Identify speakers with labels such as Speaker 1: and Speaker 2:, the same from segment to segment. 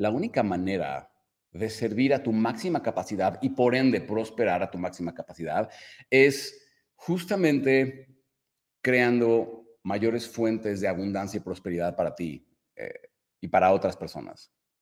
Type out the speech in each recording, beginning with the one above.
Speaker 1: la única manera de servir a tu máxima capacidad y por ende prosperar a tu máxima capacidad es justamente creando mayores fuentes de abundancia y prosperidad para ti eh, y para otras personas.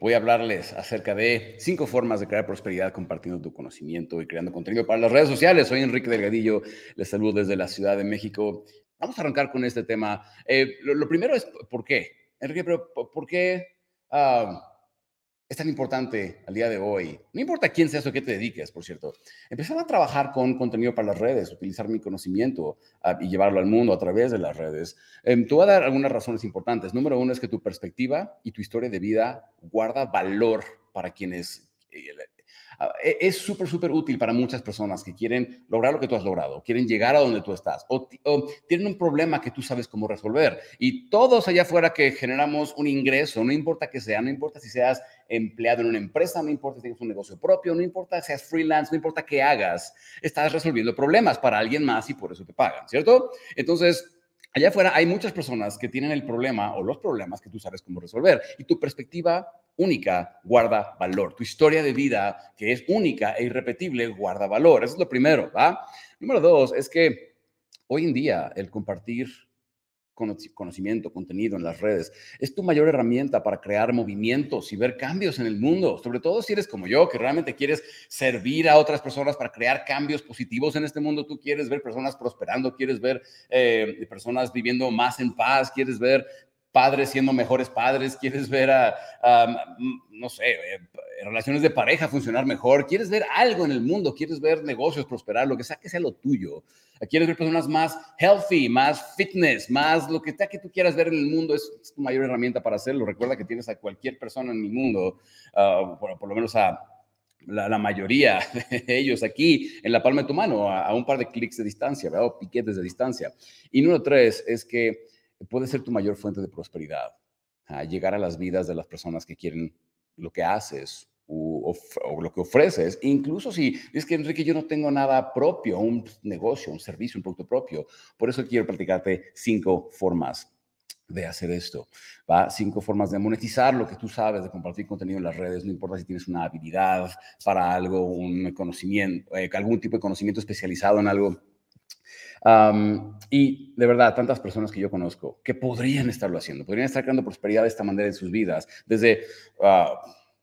Speaker 1: voy a hablarles acerca de cinco formas de crear prosperidad compartiendo tu conocimiento y creando contenido para las redes sociales. Soy Enrique Delgadillo, les saludo desde la Ciudad de México. Vamos a arrancar con este tema. Eh, lo, primero es, ¿por qué? Enrique, pero ¿por qué ah, es tan importante al día de hoy? No importa quién seas o qué te dediques, por cierto. Empezar a trabajar con contenido para las redes, utilizar mi conocimiento ah, y llevarlo al mundo a través de las redes. Eh, te voy a dar algunas razones importantes. Número uno es que tu perspectiva y tu historia de vida guarda valor para quienes eh, es súper, súper útil para muchas personas que quieren lograr lo que tú has logrado, quieren llegar a donde tú estás o, tienen un problema que tú sabes cómo resolver. Y todos allá afuera que generamos un ingreso, no importa que sea, no importa si seas empleado en una empresa, no importa si tienes un negocio propio, no importa si seas freelance, no importa qué hagas, estás resolviendo problemas para alguien más y por eso te pagan, ¿cierto? Entonces, allá afuera hay muchas personas que tienen el problema o los problemas que tú sabes cómo resolver y tu perspectiva única guarda valor. Tu historia de vida, que es única e irrepetible, guarda valor. Eso es lo primero, ¿va? Número dos, es que hoy en día el compartir conocimiento, contenido en las redes, es tu mayor herramienta para crear movimientos y ver cambios en el mundo, sobre todo si eres como yo, que realmente quieres servir a otras personas para crear cambios positivos en este mundo, tú quieres ver personas prosperando, quieres ver eh, personas viviendo más en paz, quieres ver padres siendo mejores padres, quieres ver a, no sé, eh, relaciones de pareja funcionar mejor, quieres ver algo en el mundo, quieres ver negocios prosperar, lo que sea que sea lo tuyo, quieres ver personas más healthy, más fitness, más lo que sea que tú quieras ver en el mundo, es, tu mayor herramienta para hacerlo. Recuerda que tienes a cualquier persona en el mundo, ah, por, lo menos a la, mayoría de ellos aquí en la palma de tu mano, a, un par de clics de distancia, ¿verdad? o piquetes de distancia. Y número tres es que puede ser tu mayor fuente de prosperidad. llegar a las vidas de las personas que quieren lo que haces o, lo que ofreces. Incluso si es que, Enrique, yo no tengo nada propio, un negocio, un servicio, un producto propio. Por eso quiero platicarte cinco formas de hacer esto, ¿va? Cinco formas de monetizar lo que tú sabes, de compartir contenido en las redes, no importa si tienes una habilidad para algo, un conocimiento, eh, algún tipo de conocimiento especializado en algo, y de verdad, tantas personas que yo conozco que podrían estarlo haciendo, podrían estar creando prosperidad de esta manera en sus vidas, desde ah,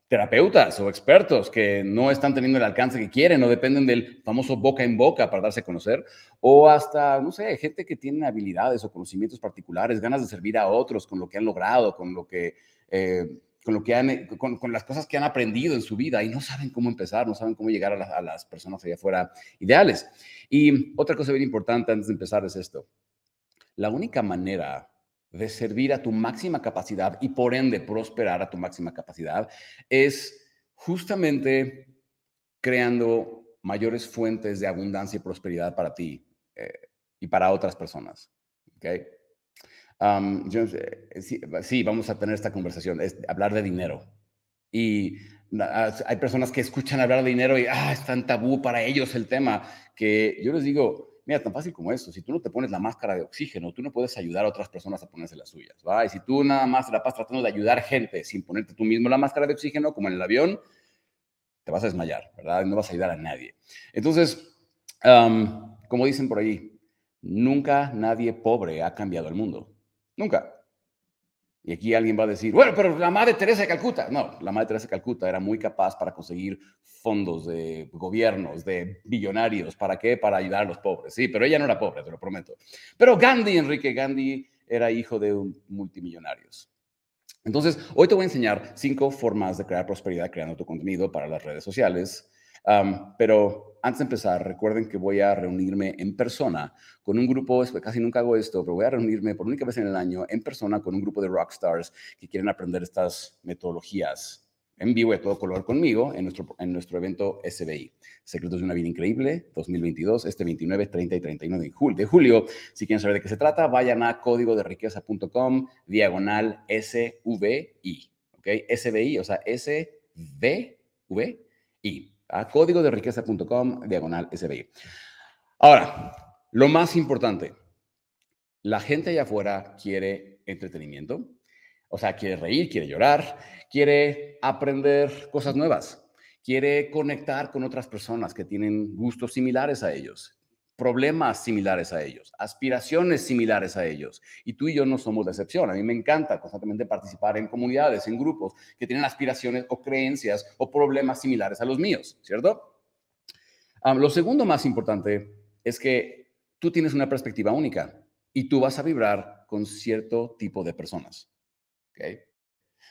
Speaker 1: terapeutas o expertos que no están teniendo el alcance que quieren o dependen del famoso boca en boca para darse a conocer, o hasta, no sé, gente que tiene habilidades o conocimientos particulares, ganas de servir a otros con lo que han logrado, con lo que... Eh, con, lo que han, con, con, las cosas que han aprendido en su vida y no saben cómo empezar, no saben cómo llegar a, a las personas allá afuera ideales. Y otra cosa bien importante antes de empezar es esto. La única manera de servir a tu máxima capacidad y por ende prosperar a tu máxima capacidad es justamente creando mayores fuentes de abundancia y prosperidad para ti eh, y para otras personas. ¿okay? Sí, vamos a tener esta conversación, es hablar de dinero. Y hay personas que escuchan hablar de dinero y ah, es tan tabú para ellos el tema que yo les digo, mira, tan fácil como esto, si tú no te pones la máscara de oxígeno, tú no puedes ayudar a otras personas a ponerse las suyas, ¿va? Y si tú nada más la pasas tratando de ayudar gente sin ponerte tú mismo la máscara de oxígeno, como en el avión, te vas a desmayar, ¿verdad? No vas a ayudar a nadie. Entonces, como dicen por ahí, nunca nadie pobre ha cambiado el mundo. Nunca. Y aquí alguien va a decir, bueno, pero la Madre Teresa de Calcuta. No, la Madre Teresa de Calcuta era muy capaz para conseguir fondos de gobiernos, de billonarios. ¿Para qué? Para ayudar a los pobres. Sí, pero ella no era pobre, te lo prometo. Pero Gandhi, Enrique Gandhi, era hijo de multimillonarios. Entonces, hoy te voy a enseñar cinco formas de crear prosperidad creando tu contenido para las redes sociales pero antes de empezar, recuerden que voy a reunirme en persona con un grupo, casi nunca hago esto, pero voy a reunirme por única vez en el año en persona con un grupo de rockstars que quieren aprender estas metodologías en vivo a todo color conmigo en nuestro, en nuestro evento SBI, Secretos de una Vida Increíble 2022, este 29, 30 y 31 de julio. De julio. Si quieren saber de qué se trata, vayan a código de riqueza.com, diagonal SVI, ¿ok? SBI, o sea, SVI, a código de riqueza.com, diagonal SBI. Ahora, lo más importante, la gente allá afuera quiere entretenimiento, o sea, quiere reír, quiere llorar, quiere aprender cosas nuevas, quiere conectar con otras personas que tienen gustos similares a ellos, problemas similares a ellos, aspiraciones similares a ellos. Y tú y yo no somos de excepción. A mí me encanta constantemente participar en comunidades, en grupos que tienen aspiraciones o creencias o problemas similares a los míos, ¿cierto? lo segundo más importante es que tú tienes una perspectiva única y tú vas a vibrar con cierto tipo de personas.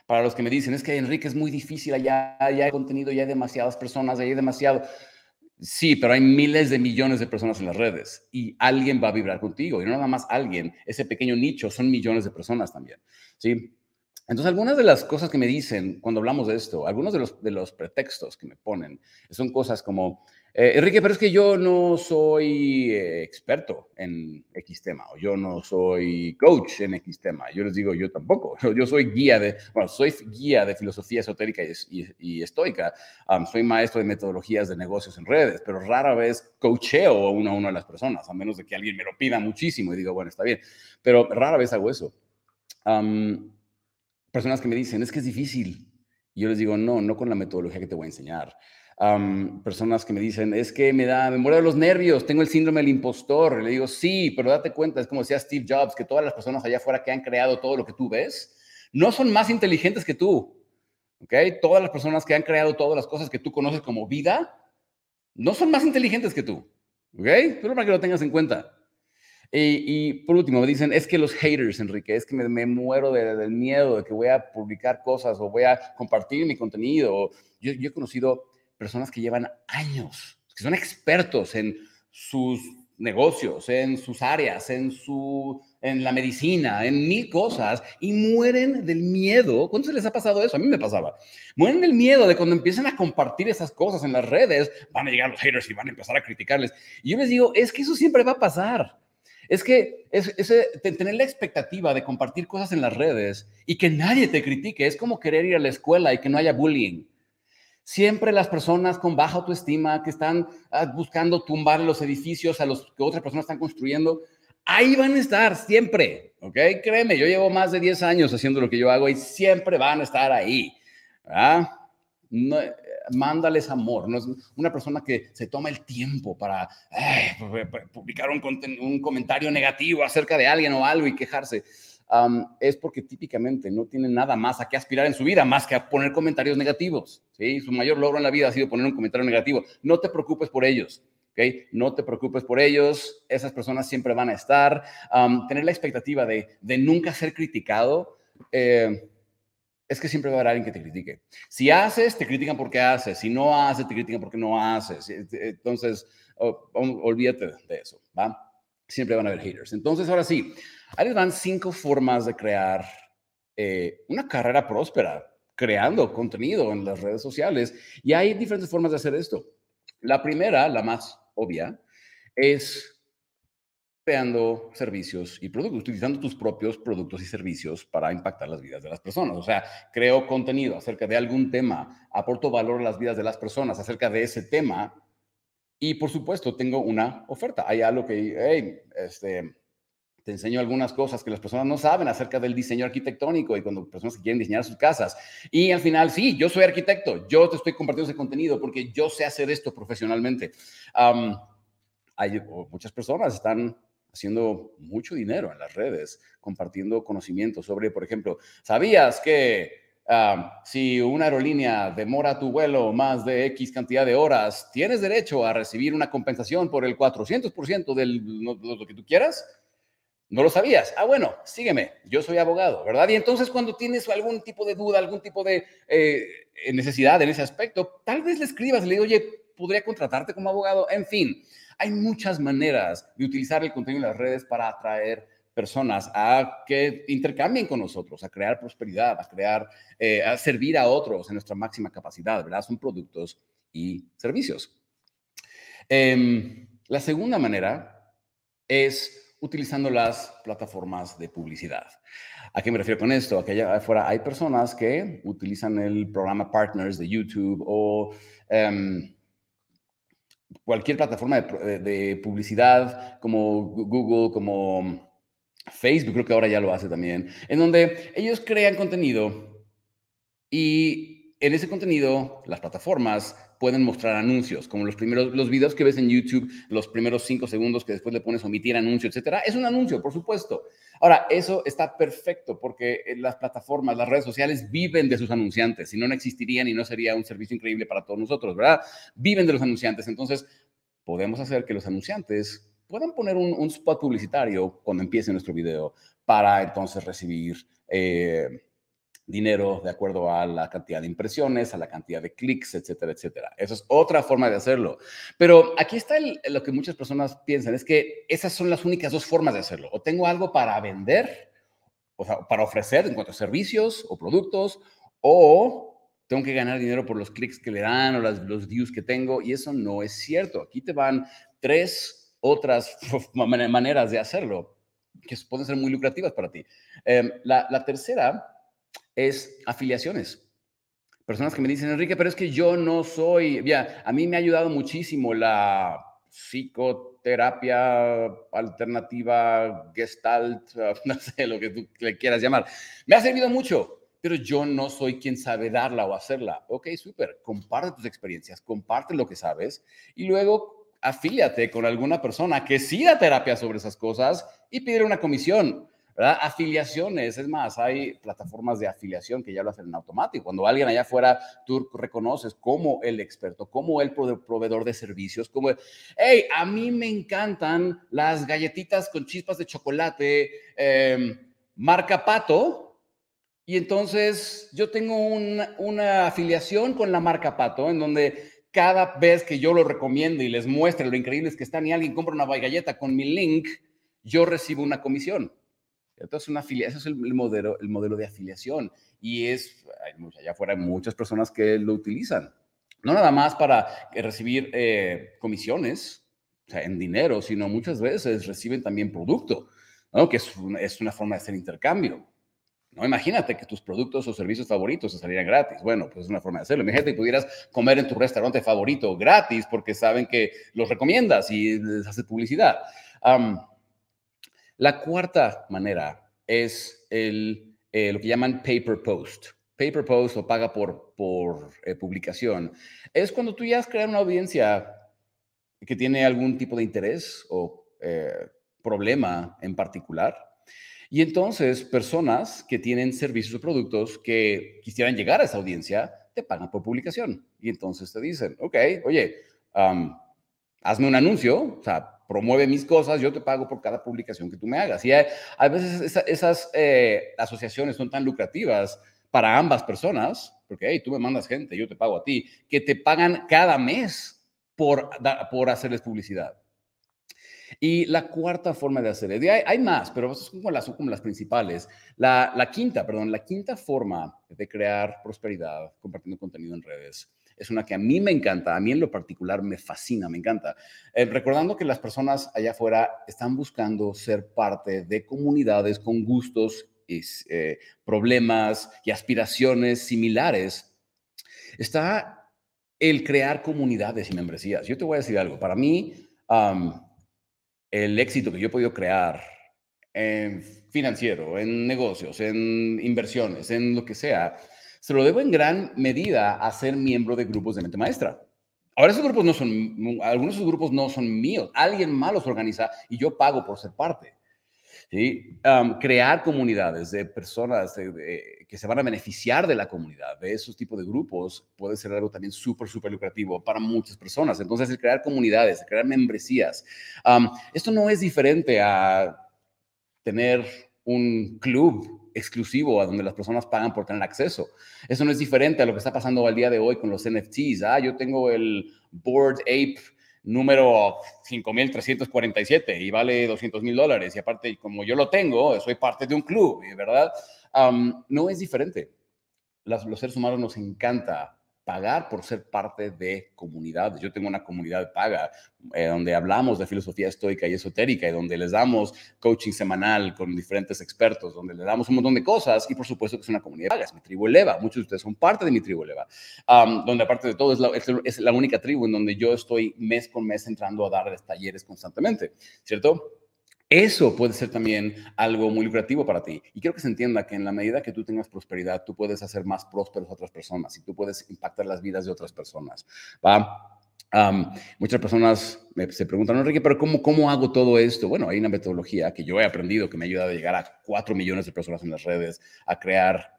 Speaker 1: Para los que me dicen, es que Enrique es muy difícil, allá, hay contenido, ya hay demasiadas personas, ya hay demasiado. Sí, pero hay miles de millones de personas en las redes y alguien va a vibrar contigo. Y no nada más alguien, ese pequeño nicho son millones de personas también. ¿sí? Entonces, algunas de las cosas que me dicen cuando hablamos de esto, algunos de los, de los pretextos que me ponen, son cosas como, eh, Enrique, pero es que yo no soy eh, experto en X tema, o yo no soy coach en X tema. Yo les digo, yo tampoco. Yo, soy guía de, bueno, soy guía de filosofía esotérica y, estoica. soy maestro de metodologías de negocios en redes, pero rara vez coacheo a una a una de las personas, a menos de que alguien me lo pida muchísimo y digo, bueno, está bien. Pero rara vez hago eso. Personas que me dicen, es que es difícil. Y yo les digo, no, no con la metodología que te voy a enseñar personas que me dicen, es que me da, me muero de los nervios, tengo el síndrome del impostor. le digo, sí, pero date cuenta, es como decía Steve Jobs, que todas las personas allá afuera que han creado todo lo que tú ves, no son más inteligentes que tú. ¿Ok? Todas las personas que han creado todas las cosas que tú conoces como vida, no son más inteligentes que tú. ¿Ok? Solo para que lo tengas en cuenta. Y, por último, me dicen, es que los haters, Enrique, es que me, muero del miedo de que voy a publicar cosas o voy a compartir mi contenido. Yo, yo he conocido personas que llevan años, que son expertos en sus negocios, en sus áreas, en, su, en la medicina, en mil cosas, y mueren del miedo. ¿Cuándo se les ha pasado eso? A mí me pasaba. Mueren del miedo de cuando empiezan a compartir esas cosas en las redes, van a llegar los haters y van a empezar a criticarles. Y yo les digo, es que eso siempre va a pasar. Es que es, tener la expectativa de compartir cosas en las redes y que nadie te critique es como querer ir a la escuela y que no haya bullying. Siempre las personas con baja autoestima que están ah, buscando tumbar los edificios a los que otras personas están construyendo, ahí van a estar siempre, ¿ok? Créeme, yo llevo más de 10 años haciendo lo que yo hago y siempre van a estar ahí. No, mándales amor. No es una persona que se toma el tiempo para publicar un, comentario negativo acerca de alguien o algo y quejarse es porque típicamente no tienen nada más a qué aspirar en su vida, más que a poner comentarios negativos. ¿sí? Su mayor logro en la vida ha sido poner un comentario negativo. No te preocupes por ellos. ¿okay? No te preocupes por ellos. Esas personas siempre van a estar. tener la expectativa de, de nunca ser criticado. Eh, es que siempre va a haber alguien que te critique. Si haces, te critican porque haces. Si no haces, te critican porque no haces. Entonces, olvídate de eso, ¿va? Siempre van a haber haters. Entonces, ahora sí, Ahí van cinco formas de crear eh, una carrera próspera, creando contenido en las redes sociales. Y hay diferentes formas de hacer esto. La primera, la más obvia, es creando servicios y productos, utilizando tus propios productos y servicios para impactar las vidas de las personas. O sea, creo contenido acerca de algún tema, aporto valor a las vidas de las personas acerca de ese tema y, por supuesto, tengo una oferta. Hay algo que, hey, este, te enseño algunas cosas que las personas no saben acerca del diseño arquitectónico y cuando personas quieren diseñar sus casas. Y al final, sí, yo soy arquitecto, yo te estoy compartiendo ese contenido porque yo sé hacer esto profesionalmente. hay muchas personas están haciendo mucho dinero en las redes, compartiendo conocimiento sobre, por ejemplo, ¿sabías que si una aerolínea demora tu vuelo más de X cantidad de horas, tienes derecho a recibir una compensación por el 400% de lo que tú quieras? ¿No lo sabías? Ah, bueno, sígueme, yo soy abogado, ¿verdad? Y entonces cuando tienes algún tipo de duda, algún tipo de eh, necesidad en ese aspecto, tal vez le escribas, le digo, oye, ¿podría contratarte como abogado? En fin, hay muchas maneras de utilizar el contenido en las redes para atraer personas a que intercambien con nosotros, a crear prosperidad, a crear, eh, a servir a otros en nuestra máxima capacidad, ¿verdad? Son productos y servicios. Em, la segunda manera es utilizando las plataformas de publicidad. ¿A qué me refiero con esto? A que allá afuera hay personas que utilizan el programa Partners de YouTube o em, cualquier plataforma de, publicidad como Google, como Facebook, creo que ahora ya lo hace también, en donde ellos crean contenido y en ese contenido las plataformas pueden mostrar anuncios, como los primeros, los videos que ves en YouTube, los primeros cinco segundos que después le pones omitir anuncio, etcétera. Es un anuncio, por supuesto. Ahora, eso está perfecto porque las plataformas, las redes sociales viven de sus anunciantes. Si no, no existirían y no sería un servicio increíble para todos nosotros, ¿verdad? Viven de los anunciantes. Entonces, podemos hacer que los anunciantes puedan poner un, spot publicitario cuando empiece nuestro video para entonces recibir eh, dinero de acuerdo a la cantidad de impresiones, a la cantidad de clics, etcétera, etcétera. Esa es otra forma de hacerlo. Pero aquí está lo que muchas personas piensan, es que esas son las únicas dos formas de hacerlo. O tengo algo para vender, o sea, para ofrecer en cuanto a servicios o productos, o tengo que ganar dinero por los clics que le dan o los views que tengo, y eso no es cierto. Aquí te van tres otras maneras de hacerlo que pueden ser muy lucrativas para ti. Em, la, tercera es afiliaciones. Personas que me dicen, Enrique, pero es que yo no soy, ya, a mí me ha ayudado muchísimo la psicoterapia alternativa, gestalt, no sé lo que tú le quieras llamar. Me ha servido mucho, pero yo no soy quien sabe darla o hacerla. Ok, súper, comparte tus experiencias, comparte lo que sabes y luego afíliate con alguna persona que sí da terapia sobre esas cosas y pide una comisión. ¿Verdad? Afiliaciones, es más, hay plataformas de afiliación que ya lo hacen en automático. Cuando alguien allá afuera tú reconoces como el experto, como el proveedor de servicios, como, hey, a mí me encantan las galletitas con chispas de chocolate, em, marca Pato, y entonces yo tengo una, una afiliación con la marca Pato, en donde cada vez que yo lo recomiendo y les muestre lo increíble es que están y alguien compra una galleta con mi link, yo recibo una comisión. Entonces, una es el, modelo, el modelo de afiliación. Y es, allá afuera hay muchas personas que lo utilizan. No nada más para recibir eh, comisiones, o sea, en dinero, sino muchas veces reciben también producto, ¿no? que es una forma de hacer intercambio. No, imagínate que tus productos o servicios favoritos se salieran gratis. Bueno, pues es una forma de hacerlo. Imagínate que pudieras comer en tu restaurante favorito gratis porque saben que los recomiendas y les haces publicidad. La cuarta manera es el, eh, lo que llaman paper post. Paper post o paga por, por eh, publicación. Es cuando tú ya has creado una audiencia que tiene algún tipo de interés o eh, problema en particular y entonces, personas que tienen servicios o productos que quisieran llegar a esa audiencia, te pagan por publicación. Y entonces te dicen, ok, oye, hazme un anuncio, o sea, promueve mis cosas, yo te pago por cada publicación que tú me hagas. Y hay, a veces esas eh, asociaciones son tan lucrativas para ambas personas, porque hey, tú me mandas gente, yo te pago a ti, que te pagan cada mes por, por hacerles publicidad. Y la cuarta forma de hacer, hay, hay más, pero son como las, son como las principales. La, la, quinta, perdón, la quinta forma de crear prosperidad compartiendo contenido en redes es una que a mí me encanta, a mí en lo particular me fascina, me encanta. Eh, recordando que las personas allá afuera están buscando ser parte de comunidades con gustos, y, eh, problemas y aspiraciones similares, está el crear comunidades y membresías. Yo te voy a decir algo, para mí el éxito que yo he podido crear en financiero, en negocios, en inversiones, en lo que sea, se lo debo en gran medida a ser miembro de grupos de mente maestra. Ahora esos grupos no son, algunos de esos grupos no son míos, alguien más los organiza y yo pago por ser parte. ¿sí? crear comunidades de personas que se van a beneficiar de la comunidad, de esos tipos de grupos, puede ser algo también súper, súper lucrativo para muchas personas. Entonces, el crear comunidades, crear membresías, esto no es diferente a tener un club exclusivo a donde las personas pagan por tener acceso. Eso no es diferente a lo que está pasando al día de hoy con los NFTs. Ah, yo tengo el Board Ape número 5347 y vale 200 mil dólares. Y aparte, como yo lo tengo, soy parte de un club, ¿verdad? no es diferente. los seres humanos nos encanta pagar por ser parte de comunidades. Yo tengo una comunidad paga eh, donde hablamos de filosofía estoica y esotérica y donde les damos coaching semanal con diferentes expertos, donde les damos un montón de cosas y por supuesto que es una comunidad paga, es mi tribu Eleva. Muchos de ustedes son parte de mi tribu Eleva, donde aparte de todo es la, es la única tribu en donde yo estoy mes con mes entrando a darles talleres constantemente, ¿cierto? Eso puede ser también algo muy lucrativo para ti. Y quiero que se entienda que en la medida que tú tengas prosperidad, tú puedes hacer más prósperos a otras personas y tú puedes impactar las vidas de otras personas. ¿va? muchas personas me, se preguntan, Enrique, pero cómo, ¿cómo hago todo esto? Bueno, hay una metodología que yo he aprendido que me ha ayudado a llegar a 4 millones de personas en las redes, a crear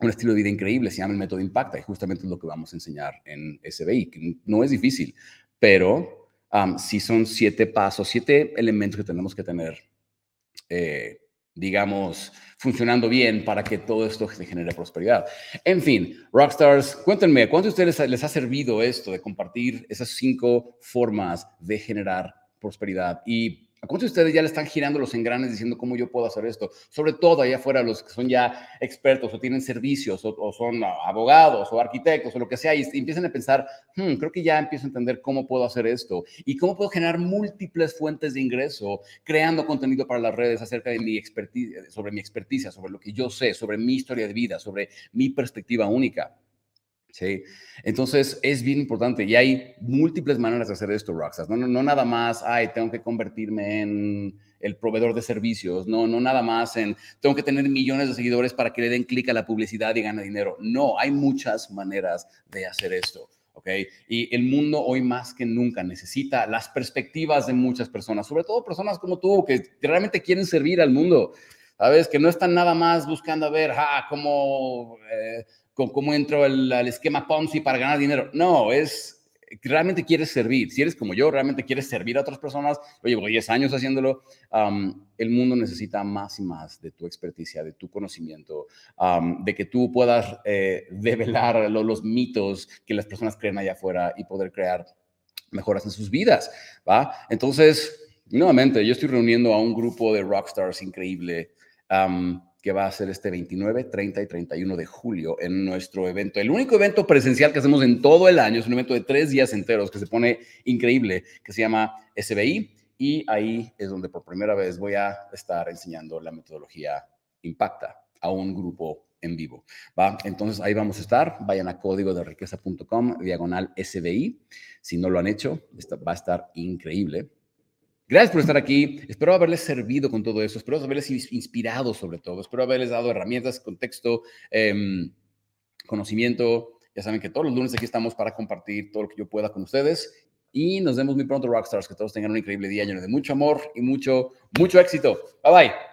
Speaker 1: un estilo de vida increíble, se llama el método Impacta y justamente es lo que vamos a enseñar en SBI, que no es difícil, pero si son siete pasos, siete elementos que tenemos que tener, eh, digamos, funcionando bien para que todo esto genere prosperidad. En fin, Rockstars, cuéntenme, ¿cuánto a ustedes les ha servido esto de compartir esas cinco formas de generar prosperidad? Y ¿A cuántos de ustedes ya le están girando los engranes diciendo cómo yo puedo hacer esto? Sobre todo allá afuera, los que son ya expertos o tienen servicios o, son abogados o arquitectos o lo que sea, y, empiezan a pensar, hmm, creo que ya empiezo a entender cómo puedo hacer esto y cómo puedo generar múltiples fuentes de ingreso, creando contenido para las redes acerca de mi expertise, sobre mi experticia, sobre lo que yo sé, sobre mi historia de vida, sobre mi perspectiva única. ¿Sí? Entonces es bien importante y hay múltiples maneras de hacer esto, Roxas. No, no, nada más, ay, tengo que convertirme en el proveedor de servicios, no, no nada más en, tengo que tener millones de seguidores para que le den clic a la publicidad y gane dinero. No, hay muchas maneras de hacer esto. ¿ok? Y el mundo hoy más que nunca necesita las perspectivas de muchas personas, sobre todo personas como tú, que realmente quieren servir al mundo, ¿sabes? Que no están nada más buscando a ver, ah, cómo... Eh, cómo entro al, esquema Ponzi para ganar dinero. No, es realmente quieres servir. Si eres como yo, realmente quieres servir a otras personas. Yo llevo 10 años haciéndolo. el mundo necesita más y más de tu experticia, de tu conocimiento, de que tú puedas eh, develar los mitos que las personas creen allá afuera y poder crear mejoras en sus vidas. ¿va? Entonces, nuevamente, yo estoy reuniendo a un grupo de rockstars increíble que va a ser este 29, 30 y 31 de julio en nuestro evento. El único evento presencial que hacemos en todo el año es un evento de tres días enteros que se pone increíble, que se llama SBI. Y ahí es donde por primera vez voy a estar enseñando la metodología Impacta a un grupo en vivo. ¿va? Entonces ahí vamos a estar. Vayan a código de riqueza.com, diagonal SBI. Si no lo han hecho, va a estar increíble. Gracias por estar aquí. Espero haberles servido con todo eso. Espero haberles inspirado sobre todo. Espero haberles dado herramientas, contexto, em, conocimiento. Ya saben que todos los lunes aquí estamos para compartir todo lo que yo pueda con ustedes. Y nos vemos muy pronto, Rockstars. Que todos tengan un increíble día lleno de mucho amor y mucho, mucho éxito. Bye bye.